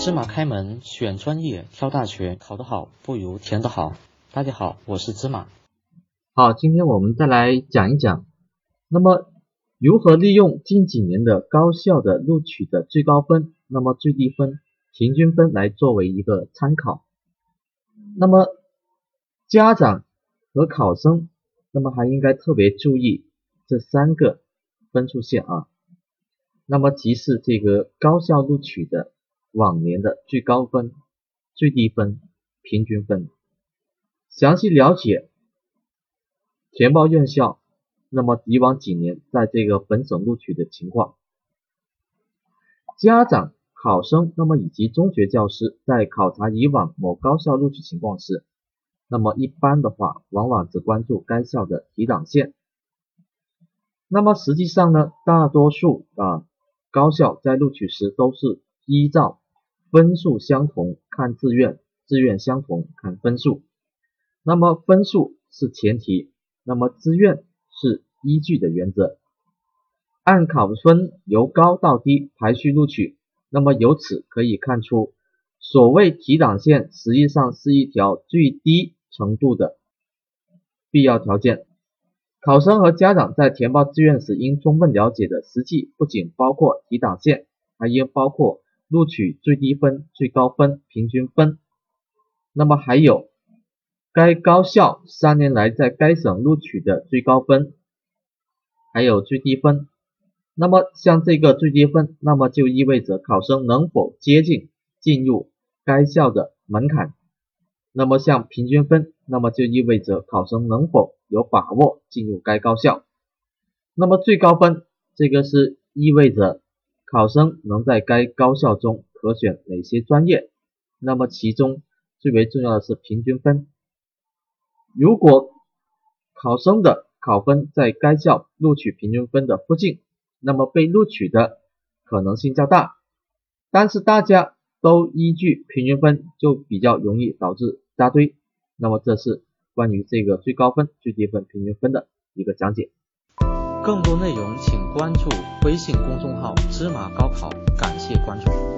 芝麻开门，选专业，挑大学，考得好不如填得好。大家好，我是芝麻。好，今天我们再来讲一讲，那么如何利用近几年的高校的录取的最高分，那么最低分、平均分来作为一个参考。那么家长和考生，那么还应该特别注意这三个分数线啊。那么即是这个高校录取的往年的最高分、最低分、平均分。详细了解填报院校，那么以往几年在这个本省录取的情况，家长、考生，那么以及中学教师在考察以往某高校录取情况时，那么一般的话，往往只关注该校的提档线。那么实际上呢，大多数啊高校在录取时都是依照分数相同看志愿，志愿相同看分数。那么分数是前提，那么志愿是依据的原则，按考分由高到低排序录取。那么由此可以看出，所谓提档线实际上是一条最低程度的必要条件。考生和家长在填报志愿时应充分了解的实际不仅包括提档线，还应包括录取最低分、最高分、平均分。那么还有。该高校三年来在该省录取的最高分，还有最低分。那么像这个最低分，那么就意味着考生能否接近进入该校的门槛。那么像平均分，那么就意味着考生能否有把握进入该高校。那么最高分，这个是意味着考生能在该高校中可选哪些专业。那么其中最为重要的是平均分。如果考生的考分在该校录取平均分的附近，那么被录取的可能性较大。但是大家都依据平均分，就比较容易导致扎堆。那么这是关于这个最高分、最低分、平均分的一个讲解。更多内容请关注微信公众号“芝麻高考”，感谢关注。